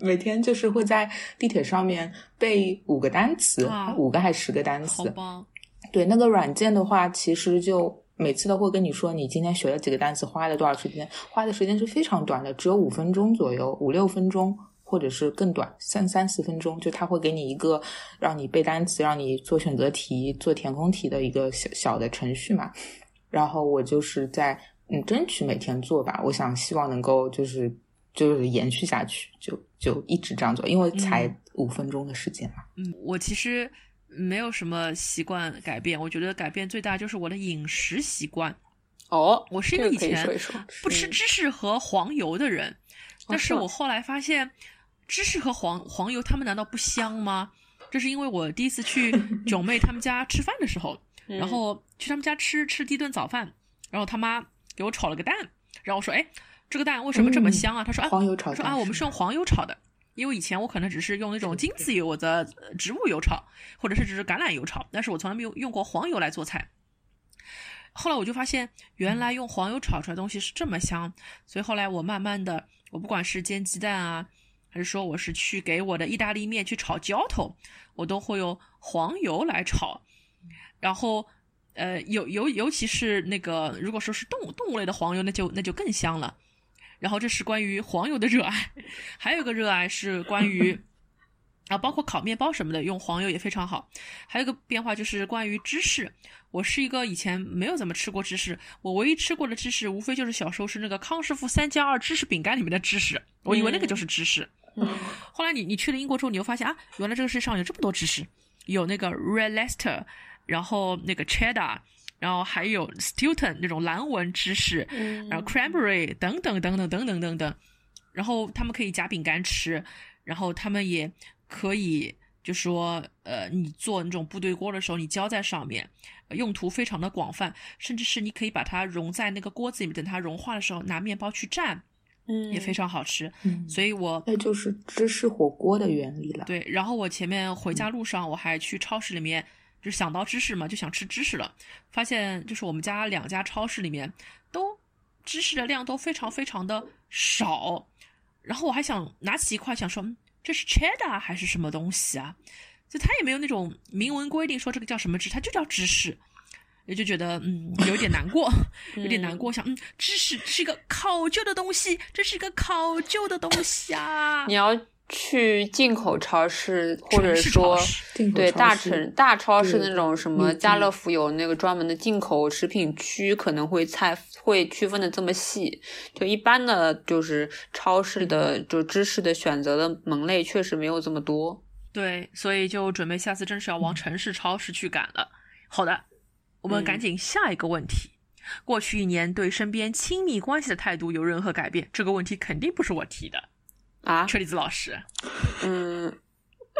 Speaker 2: 每天就是会在地铁上面背五个单词，五个还是十个单词。对那个软件的话，其实就每次都会跟你说，你今天学了几个单词，花了多少时间，花的时间是非常短的，只有五分钟左右，五六分钟，或者是更短，三三四分钟，就他会给你一个让你背单词、让你做选择题、做填空题的一个小小的程序嘛。然后我就是在嗯争取每天做吧，我想希望能够就是就是延续下去，就就一直这样做，因为才五分钟的时间嘛。
Speaker 1: 嗯，我其实。没有什么习惯改变，我觉得改变最大就是我的饮食习惯。
Speaker 3: 哦，
Speaker 1: 我是一个以前不吃芝士和黄油的人，但是我后来发现芝士和黄黄油，它们难道不香吗？这是因为我第一次去 *laughs* 九妹他们家吃饭的时候，然后去他们家吃吃第一顿早饭，然后他妈给我炒了个蛋，然后我说：“哎，这个蛋为什么这么香啊？”他说：“啊，
Speaker 2: 黄油炒
Speaker 1: 说啊，我们是用黄油炒的。”因为以前我可能只是用那种精子油的植物油炒，或者是只是橄榄油炒，但是我从来没有用过黄油来做菜。后来我就发现，原来用黄油炒出来东西是这么香，所以后来我慢慢的，我不管是煎鸡蛋啊，还是说我是去给我的意大利面去炒浇头，我都会用黄油来炒。然后，呃，尤尤尤其是那个，如果说是动物动物类的黄油，那就那就更香了。然后这是关于黄油的热爱，还有一个热爱是关于啊，包括烤面包什么的用黄油也非常好。还有一个变化就是关于芝士，我是一个以前没有怎么吃过芝士，我唯一吃过的芝士无非就是小时候是那个康师傅三加二芝士饼干里面的芝士，我以为那个就是芝士。*laughs* 后来你你去了英国之后，你又发现啊，原来这个世界上有这么多芝士，有那个 Red Leicester，然后那个 Cheddar。然后还有 Stilton 那种蓝纹芝士，然后 Cranberry 等等等等等等等等，然后他们可以夹饼干吃，然后他们也可以就说，呃，你做那种部队锅的时候，你浇在上面，用途非常的广泛，甚至是你可以把它融在那个锅子里面，等它融化的时候拿面包去蘸，
Speaker 3: 嗯，
Speaker 1: 也非常好吃。所以我
Speaker 2: 那就是芝士火锅的原理了。
Speaker 1: 对，然后我前面回家路上我还去超市里面。就想到芝士嘛，就想吃芝士了。发现就是我们家两家超市里面都芝士的量都非常非常的少。然后我还想拿起一块，想说这是 cheddar 还是什么东西啊？就它也没有那种明文规定说这个叫什么芝，它就叫芝士。也就觉得嗯有点难过，有点难过，*laughs* 想嗯芝士是一个考究的东西，这是一个考究的东西啊。
Speaker 3: 你要。去进口超市，或者说对大城大超市那种什么家乐福有那个专门的进口食品区，可能会菜会区分的这么细。就一般的，就是超市的就知识的选择的门类确实没有这么多。
Speaker 1: 对，所以就准备下次真是要往城市超市去赶了。好的，我们赶紧下一个问题。过去一年对身边亲密关系的态度有任何改变？这个问题肯定不是我提的。
Speaker 3: 啊，
Speaker 1: 车厘子老师，
Speaker 3: 嗯，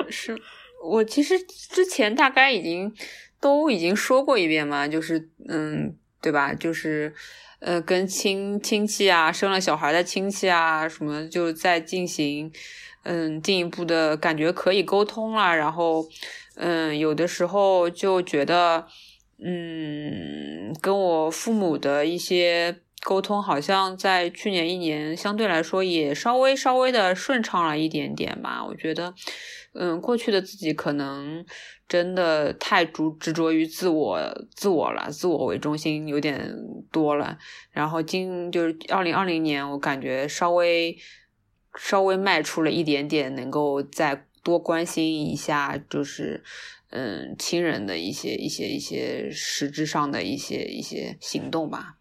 Speaker 3: 是我其实之前大概已经都已经说过一遍嘛，就是嗯，对吧？就是呃，跟亲亲戚啊，生了小孩的亲戚啊，什么就在进行嗯进一步的感觉可以沟通了，然后嗯，有的时候就觉得嗯，跟我父母的一些。沟通好像在去年一年相对来说也稍微稍微的顺畅了一点点吧。我觉得，嗯，过去的自己可能真的太执执着于自我自我了，自我为中心有点多了。然后今就是二零二零年，我感觉稍微稍微迈出了一点点，能够再多关心一下，就是嗯亲人的一些一些一些实质上的一些一些行动吧。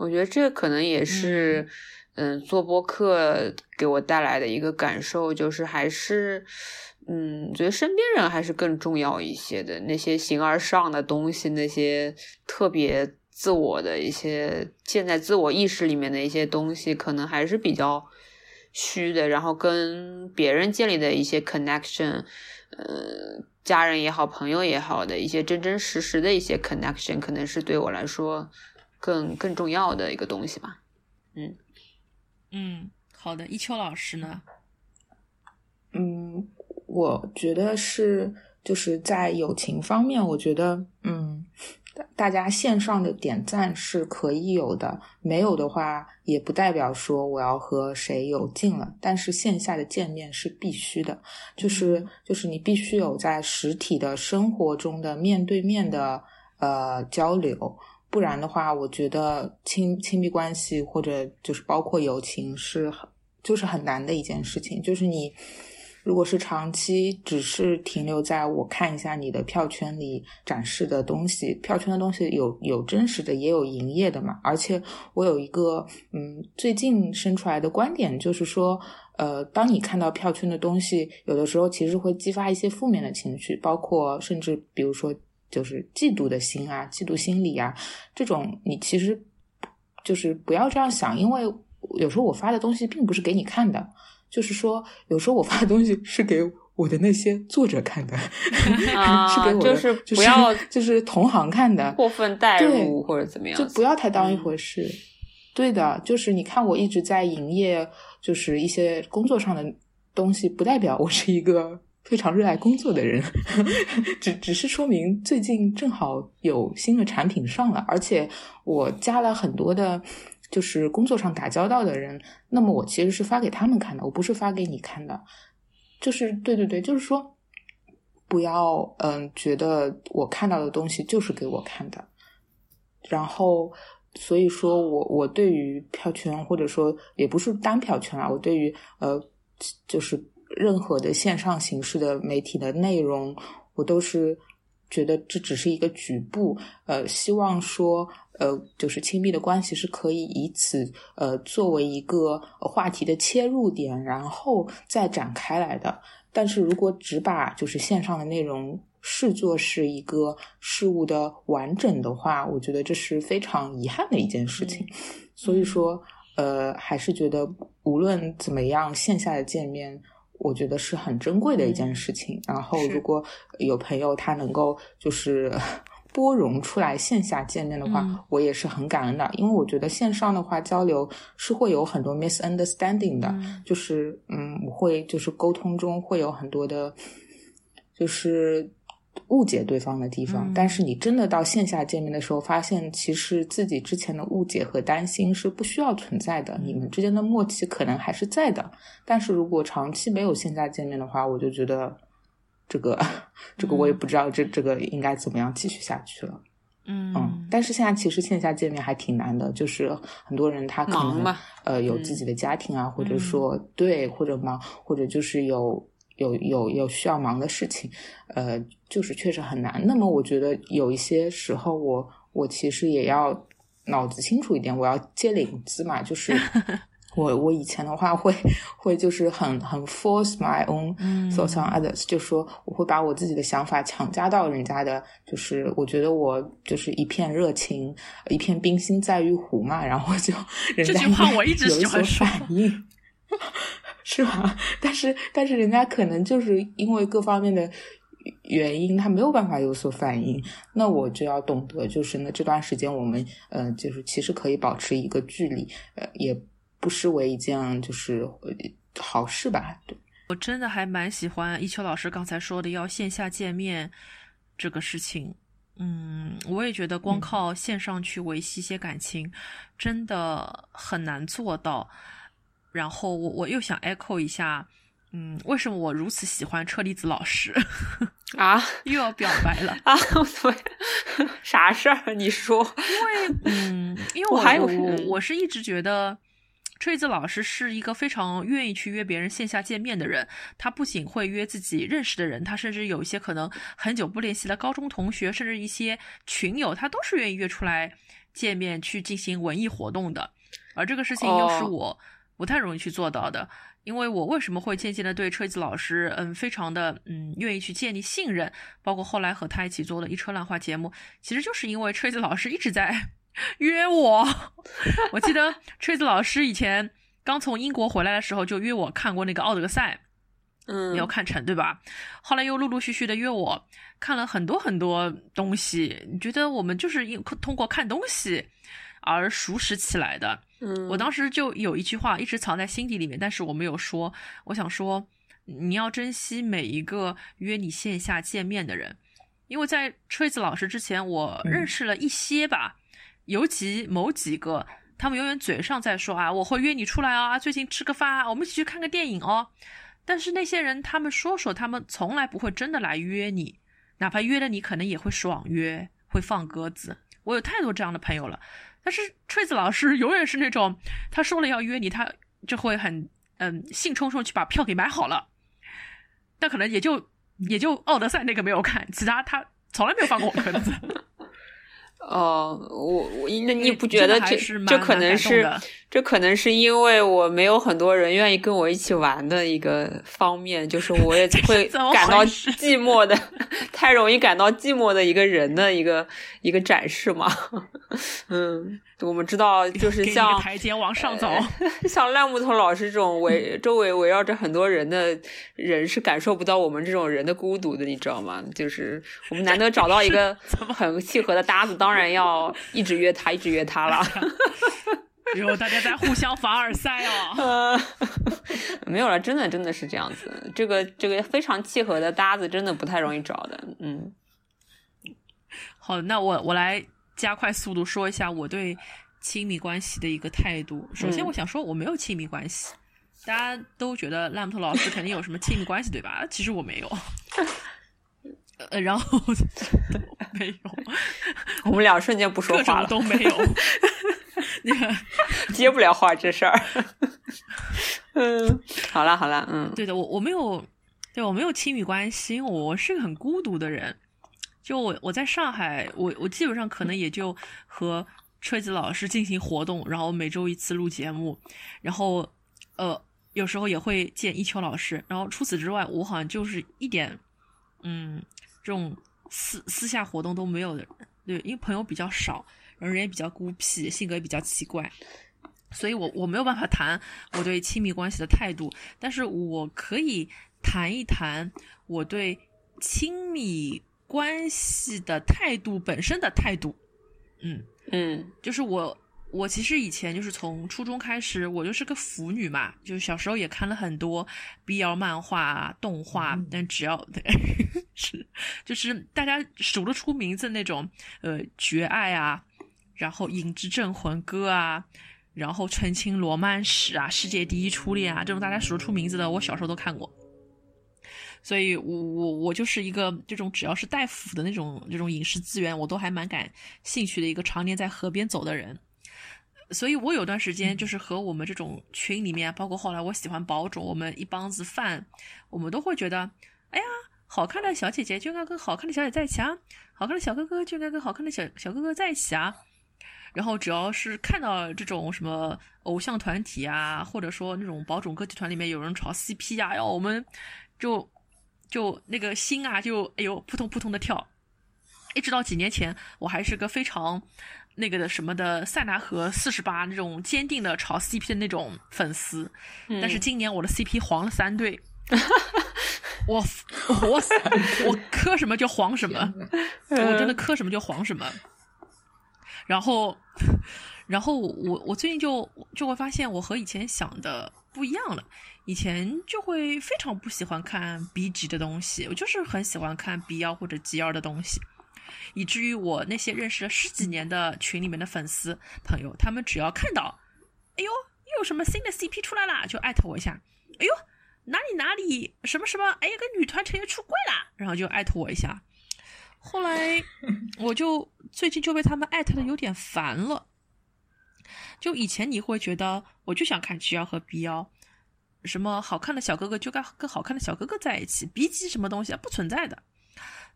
Speaker 3: 我觉得这可能也是，嗯，做播客给我带来的一个感受，就是还是，嗯，觉得身边人还是更重要一些的。那些形而上的东西，那些特别自我的一些建在自我意识里面的一些东西，可能还是比较虚的。然后跟别人建立的一些 connection，呃，家人也好，朋友也好的一些真真实实的一些 connection，可能是对我来说。更更重要的一个东西吧，
Speaker 1: 嗯嗯，好的，一秋老师呢？
Speaker 2: 嗯，我觉得是就是在友情方面，我觉得嗯，大家线上的点赞是可以有的，没有的话也不代表说我要和谁有劲了，但是线下的见面是必须的，就是就是你必须有在实体的生活中的面对面的呃交流。不然的话，我觉得亲亲密关系或者就是包括友情是很就是很难的一件事情。就是你如果是长期只是停留在我看一下你的票圈里展示的东西，票圈的东西有有真实的也有营业的嘛。而且我有一个嗯最近生出来的观点，就是说呃，当你看到票圈的东西，有的时候其实会激发一些负面的情绪，包括甚至比如说。就是嫉妒的心啊，嫉妒心理啊，这种你其实就是不要这样想，因为有时候我发的东西并不是给你看的，就是说有时候我发的东西是给我的那些作者看的，*laughs* 是给我
Speaker 3: 就是
Speaker 2: 不
Speaker 3: 要
Speaker 2: 就是同行看的，
Speaker 3: 过分代入或者怎么样，
Speaker 2: 就不要太当一回事。对的，就是你看我一直在营业，就是一些工作上的东西，不代表我是一个。非常热爱工作的人，*laughs* 只只是说明最近正好有新的产品上了，而且我加了很多的，就是工作上打交道的人。那么我其实是发给他们看的，我不是发给你看的。就是对对对，就是说，不要嗯觉得我看到的东西就是给我看的。然后，所以说我我对于票圈或者说也不是单票圈啊，我对于呃就是。任何的线上形式的媒体的内容，我都是觉得这只是一个局部。呃，希望说，呃，就是亲密的关系是可以以此呃作为一个话题的切入点，然后再展开来的。但是如果只把就是线上的内容视作是一个事物的完整的话，我觉得这是非常遗憾的一件事情。所以说，呃，还是觉得无论怎么样，线下的见面。我觉得是很珍贵的一件事情。然后，如果有朋友他能够就是 *laughs* 拨冗出来线下见面的话，我也是很感恩的。因为我觉得线上的话交流是会有很多 misunderstanding 的，就是嗯，我会就是沟通中会有很多的，就是。误解对方的地方，但是你真的到线下见面的时候，发现其实自己之前的误解和担心是不需要存在的，你们之间的默契可能还是在的。但是如果长期没有线下见面的话，我就觉得这个 *laughs* 这个我也不知道这这个应该怎么样继续下去了。
Speaker 1: 嗯
Speaker 2: 嗯，但是现在其实线下见面还挺难的，就是很多人他可能呃有自己的家庭啊，或者说对或者忙，或者就是有。有有有需要忙的事情，呃，就是确实很难。那么我觉得有一些时候，我我其实也要脑子清楚一点，我要接领子嘛。就是 *laughs* 我我以前的话会会就是很很 force my own thoughts on others，就说我会把我自己的想法强加到人家的，就是我觉得我就是一片热情，一片冰心在玉壶嘛，然后就人家
Speaker 1: 这句话我一直喜欢说。*laughs*
Speaker 2: 是吧？*laughs* 但是但是人家可能就是因为各方面的原因，他没有办法有所反应。那我就要懂得，就是那这段时间我们呃，就是其实可以保持一个距离，呃，也不失为一件就是好事吧。对
Speaker 1: 我真的还蛮喜欢一秋老师刚才说的要线下见面这个事情。嗯，我也觉得光靠线上去维系一些感情，真的很难做到。然后我我又想 echo 一下，嗯，为什么我如此喜欢车厘子老师 *laughs*
Speaker 3: 啊？
Speaker 1: 又要表白了
Speaker 3: 啊？对，啥事儿？你说？
Speaker 1: 因为嗯，因为我还有我我是一直觉得。车厘子老师是一个非常愿意去约别人线下见面的人。他不仅会约自己认识的人，他甚至有一些可能很久不联系的高中同学，甚至一些群友，他都是愿意约出来见面去进行文艺活动的。而这个事情又是我不太容易去做到的，因为我为什么会渐渐的对车子老师，嗯，非常的嗯愿意去建立信任，包括后来和他一起做的一车烂话节目，其实就是因为车子老师一直在。*laughs* 约我，我记得车子老师以前刚从英国回来的时候就约我看过那个奥德赛，
Speaker 3: 嗯，
Speaker 1: 没有看成对吧？后来又陆陆续续的约我看了很多很多东西，你觉得我们就是因通过看东西而熟识起来的。
Speaker 3: 嗯，
Speaker 1: 我当时就有一句话一直藏在心底里面，但是我没有说。我想说，你要珍惜每一个约你线下见面的人，因为在锤子老师之前，我认识了一些吧。尤其某几个，他们永远嘴上在说啊，我会约你出来啊，最近吃个饭啊，我们一起去看个电影哦。但是那些人，他们说说，他们从来不会真的来约你，哪怕约了你，可能也会爽约，会放鸽子。我有太多这样的朋友了。但是锤子老师永远是那种，他说了要约你，他就会很嗯兴冲冲去把票给买好了。但可能也就也就奥德赛那个没有看，其他他从来没有放过我鸽子。*laughs*
Speaker 3: 哦，我我那你不觉得这这可能是这可能是因为我没有很多人愿意跟我一起玩的一个方面，就是我也会感到寂寞的，*laughs* 太容易感到寂寞的一个人的一个一个展示嘛。*laughs* 嗯，我们知道，就是像
Speaker 1: 台阶往上走，*laughs*
Speaker 3: 像烂木头老师这种围周围围绕着很多人的人是感受不到我们这种人的孤独的，你知道吗？就是我们难得找到一个很契合的搭子，当。当然要一直约他，一直约他了。
Speaker 1: 以后大家在互相凡尔赛哦。*laughs*
Speaker 3: 没有了，真的真的是这样子。这个这个非常契合的搭子，真的不太容易找的。嗯。
Speaker 1: 好，那我我来加快速度说一下我对亲密关系的一个态度。首先，我想说我没有亲密关系。大家都觉得烂木头老师肯定有什么亲密关系，对吧？其实我没有。呃，然后 *laughs* 没有，
Speaker 3: 我们俩瞬间不说话了，
Speaker 1: 都没有，*laughs* *laughs* *laughs*
Speaker 3: 接不了话这事儿。*laughs* 嗯，好了好了，嗯，
Speaker 1: 对的，我我没有，对我没有亲密关系，因为我是个很孤独的人。就我我在上海，我我基本上可能也就和吹子老师进行活动，然后每周一次录节目，然后呃有时候也会见一秋老师，然后除此之外，我好像就是一点嗯。这种私私下活动都没有的，对，因为朋友比较少，人也比较孤僻，性格也比较奇怪，所以我我没有办法谈我对亲密关系的态度，但是我可以谈一谈我对亲密关系的态度本身的态度，嗯
Speaker 3: 嗯，
Speaker 1: 就是我。我其实以前就是从初中开始，我就是个腐女嘛，就是小时候也看了很多 BL 漫画、动画，但只要 *laughs* 是就是大家数得出名字那种，呃，绝爱啊，然后影之镇魂歌啊，然后纯情罗曼史啊，世界第一初恋啊，这种大家数得出名字的，我小时候都看过。所以我我我就是一个这种只要是带腐的那种这种影视资源，我都还蛮感兴趣的一个常年在河边走的人。所以我有段时间就是和我们这种群里面，包括后来我喜欢宝种，我们一帮子饭，我们都会觉得，哎呀，好看的小姐姐就应该跟好看的小姐在一起啊，好看的小哥哥就应该跟好看的小小哥哥在一起啊。然后只要是看到这种什么偶像团体啊，或者说那种宝种歌剧团里面有人炒 CP 啊，然后我们就就那个心啊，就哎呦扑通扑通的跳。一直到几年前，我还是个非常那个的什么的塞纳河四十八那种坚定的炒 CP 的那种粉丝。但是今年我的 CP 黄了三对，*laughs* 我我我磕什么就黄什么，我真的磕什么就黄什么。然后，然后我我最近就就会发现，我和以前想的不一样了。以前就会非常不喜欢看 B 级的东西，我就是很喜欢看 B 幺或者 G 二的东西，以至于我那些认识了十几年的群里面的粉丝朋友，他们只要看到，哎呦，又有什么新的 CP 出来了，就艾特我一下，哎呦，哪里哪里什么什么，哎，有个女团成员出柜啦，然后就艾特我一下。后来我就最近就被他们艾特的有点烦了。就以前你会觉得，我就想看 G 幺和 B 幺。什么好看的小哥哥就该跟好看的小哥哥在一起，B 级什么东西啊，不存在的。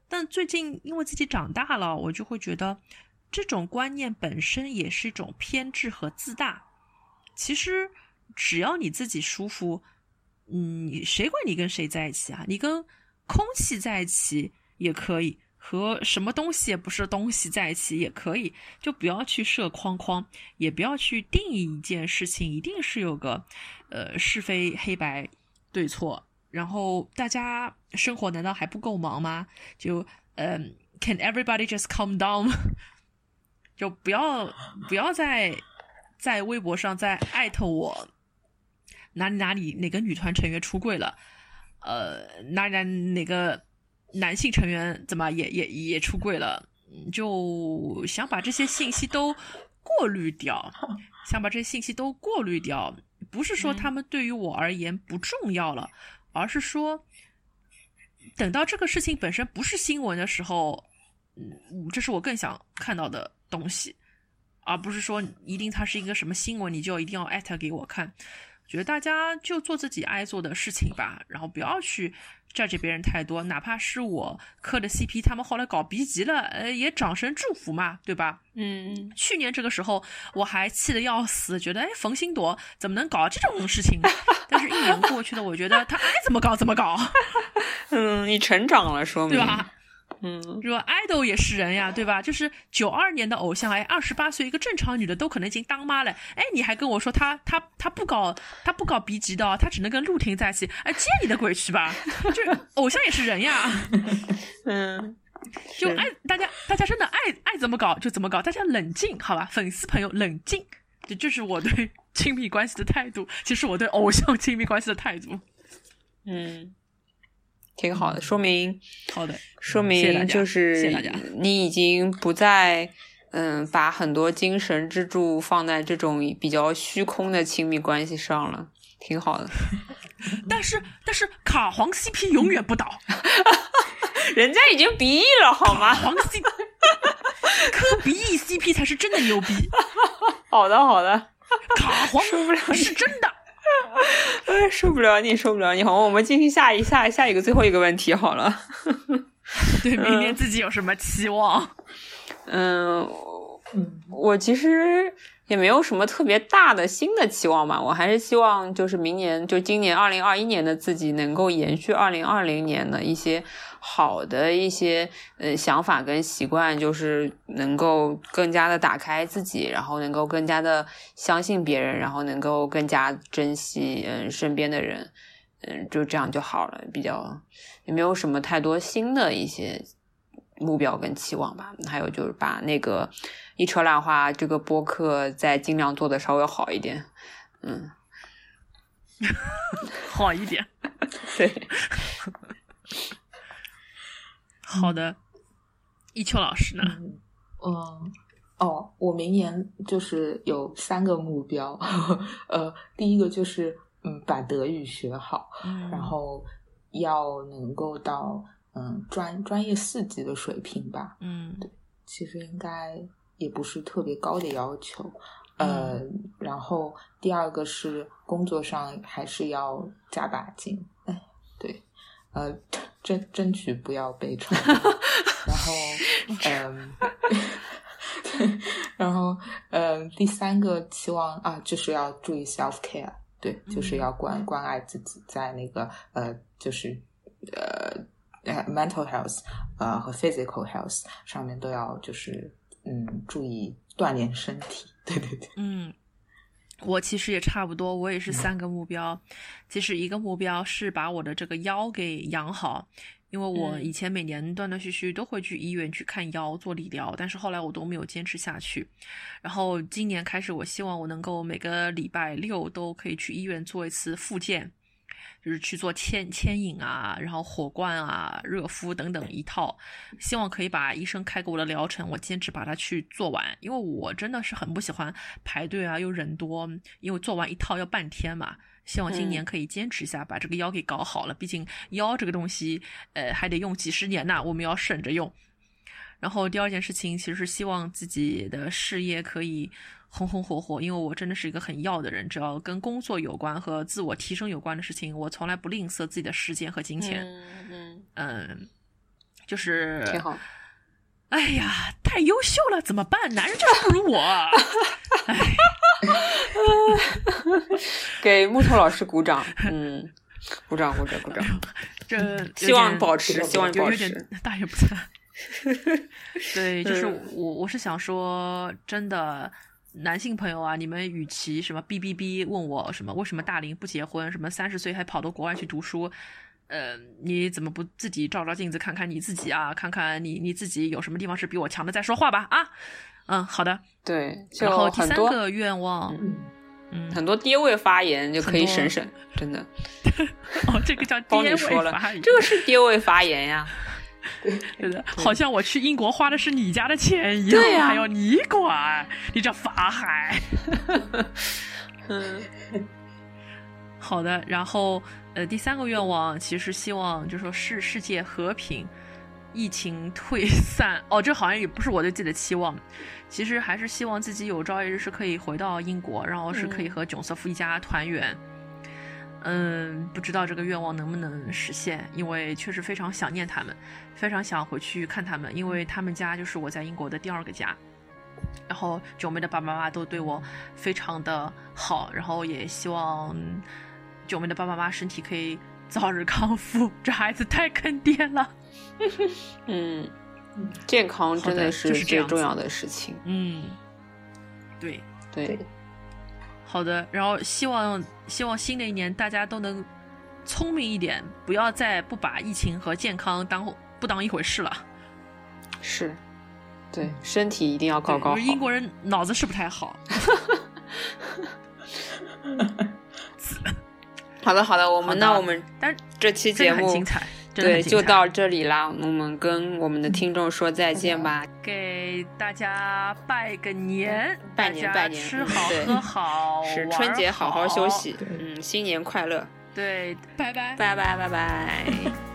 Speaker 1: 但最近因为自己长大了，我就会觉得这种观念本身也是一种偏执和自大。其实只要你自己舒服，嗯，谁管你跟谁在一起啊？你跟空气在一起也可以。和什么东西也不是东西在一起也可以，就不要去设框框，也不要去定义一件事情，一定是有个，呃，是非黑白对错。然后大家生活难道还不够忙吗？就，嗯，Can everybody just calm down？*laughs* 就不要不要再在微博上再艾特我哪里哪里哪个女团成员出柜了，呃，哪哪哪个。男性成员怎么也也也出柜了？就想把这些信息都过滤掉，想把这些信息都过滤掉。不是说他们对于我而言不重要了，而是说，等到这个事情本身不是新闻的时候，嗯，这是我更想看到的东西，而不是说一定它是一个什么新闻，你就一定要艾特给我看。觉得大家就做自己爱做的事情吧，然后不要去 judge 别人太多。哪怕是我磕的 CP，他们后来搞 B 级了，呃，也掌声祝福嘛，对吧？
Speaker 3: 嗯。
Speaker 1: 去年这个时候我还气得要死，觉得哎，冯鑫朵怎么能搞这种事情？但是，一年过去了，我觉得他爱怎么搞怎么搞。
Speaker 3: 嗯，你成长了，说明
Speaker 1: 对吧？
Speaker 3: 嗯，
Speaker 1: 说 idol 也是人呀，对吧？就是九二年的偶像，哎，二十八岁一个正常女的都可能已经当妈了，哎，你还跟我说她她她不搞她不搞 B 级的，她只能跟陆婷在一起，哎，接你的鬼去吧！就偶像也是人呀，*laughs*
Speaker 3: 嗯，
Speaker 1: 就爱大家大家真的爱爱怎么搞就怎么搞，大家冷静好吧，粉丝朋友冷静，这就是我对亲密关系的态度，其实我对偶像亲密关系的态度，
Speaker 3: 嗯。挺好的，说明
Speaker 1: 好的，
Speaker 3: 说明就是你已经不再嗯把很多精神支柱放在这种比较虚空的亲密关系上了，挺好的。*laughs*
Speaker 1: 但是但是卡皇 CP 永远不倒，*laughs*
Speaker 3: 人家已经鼻翼了好吗？
Speaker 1: 卡皇 CP，磕 B E CP 才是真的牛逼。
Speaker 3: 好 *laughs* 的好的，
Speaker 1: 卡皇
Speaker 3: 受不了
Speaker 1: 是真的。*laughs*
Speaker 3: 哎，受不了你，受不了你！好，我们进行下一下下一个最后一个问题好了。*laughs*
Speaker 1: 对明年自己有什么期望？
Speaker 3: 嗯，我其实也没有什么特别大的新的期望吧。我还是希望就是明年，就今年二零二一年的自己能够延续二零二零年的一些。好的一些呃想法跟习惯，就是能够更加的打开自己，然后能够更加的相信别人，然后能够更加珍惜嗯身边的人，嗯就这样就好了。比较也没有什么太多新的一些目标跟期望吧。还有就是把那个一车烂话这个播客再尽量做的稍微好一点，嗯，*laughs*
Speaker 1: 好一点，*laughs*
Speaker 3: 对。*laughs*
Speaker 1: 好的，一秋老师呢？
Speaker 2: 嗯，哦，我明年就是有三个目标，*laughs* 呃，第一个就是嗯，把德语学好，然后要能够到嗯专专业四级的水平吧。
Speaker 1: 嗯，
Speaker 2: 对，其实应该也不是特别高的要求。呃，然后第二个是工作上还是要加把劲。哎，对。呃，争争取不要被传染，*laughs* 然后，*laughs* 嗯，*laughs* 然后，嗯，第三个期望啊，就是要注意 self care，对，就是要关关爱自己，在那个呃，就是呃，mental health 呃和 physical health 上面都要就是嗯注意锻炼身体。对对对，
Speaker 1: 嗯。我其实也差不多，我也是三个目标。其实一个目标是把我的这个腰给养好，因为我以前每年断断续续都会去医院去看腰做理疗，但是后来我都没有坚持下去。然后今年开始，我希望我能够每个礼拜六都可以去医院做一次复健。就是去做牵牵引啊，然后火罐啊、热敷等等一套，希望可以把医生开给我的疗程，我坚持把它去做完。因为我真的是很不喜欢排队啊，又人多，因为做完一套要半天嘛。希望今年可以坚持一下，把这个腰给搞好了。毕竟腰这个东西，呃，还得用几十年呢，我们要省着用。然后第二件事情，其实是希望自己的事业可以。红红火火，因为我真的是一个很要的人，只要跟工作有关和自我提升有关的事情，我从来不吝啬自己的时间和金钱。
Speaker 3: 嗯
Speaker 1: 嗯，就是
Speaker 3: 挺好。
Speaker 1: 哎呀，太优秀了，怎么办？男人就是不如我。哎，*laughs*
Speaker 3: 给木头老师鼓掌。嗯，鼓掌，鼓掌，鼓掌。*laughs*
Speaker 1: 这
Speaker 3: 希望保持，希望保持。
Speaker 1: 大言不惭。*laughs* 对，就是我，我是想说，真的。男性朋友啊，你们与其什么哔哔哔问我什么为什么大龄不结婚，什么三十岁还跑到国外去读书，呃，你怎么不自己照照镜子看看你自己啊？看看你你自己有什么地方是比我强的再说话吧啊？嗯，好的，
Speaker 3: 对。
Speaker 1: 然后第三个愿望，嗯，
Speaker 3: 很多爹味发言就可以省省，真的。*laughs*
Speaker 1: 哦，这个叫爹味发言，
Speaker 3: 这个是爹味发言呀。*laughs* *laughs*
Speaker 1: 对的，好像我去英国花的是你家的钱一样，还要你管，你这法海。嗯，*laughs* 好的。然后，呃，第三个愿望其实希望就说世世界和平，疫情退散。哦，这好像也不是我对自己的期望，其实还是希望自己有朝一日是可以回到英国，然后是可以和囧瑟夫一家团圆。嗯，不知道这个愿望能不能实现，因为确实非常想念他们，非常想回去看他们，因为他们家就是我在英国的第二个家。然后九妹的爸爸妈妈都对我非常的好，然后也希望九妹的爸爸妈妈身体可以早日康复。这孩子太坑爹了。*laughs*
Speaker 3: 嗯，健康真的是最重要的事情。
Speaker 1: 嗯，对
Speaker 3: 对。
Speaker 1: 好的，然后希望希望新的一年大家都能聪明一点，不要再不把疫情和健康当不当一回事了。
Speaker 3: 是，对，身体一定要搞搞好。
Speaker 1: 英国人脑子是不太好。*laughs*
Speaker 3: 好的，好的，我们那我们
Speaker 1: 但
Speaker 3: 这期节目
Speaker 1: 很精彩。
Speaker 3: 对，就到这里啦。我们跟我们的听众说再见吧，
Speaker 1: 给大家拜个年，
Speaker 3: 拜年拜年，
Speaker 1: 吃好喝 *laughs* 好，
Speaker 3: 是春节
Speaker 1: 好
Speaker 3: 好休息，嗯，新年快乐，
Speaker 1: 对，拜拜，
Speaker 3: 拜拜拜拜。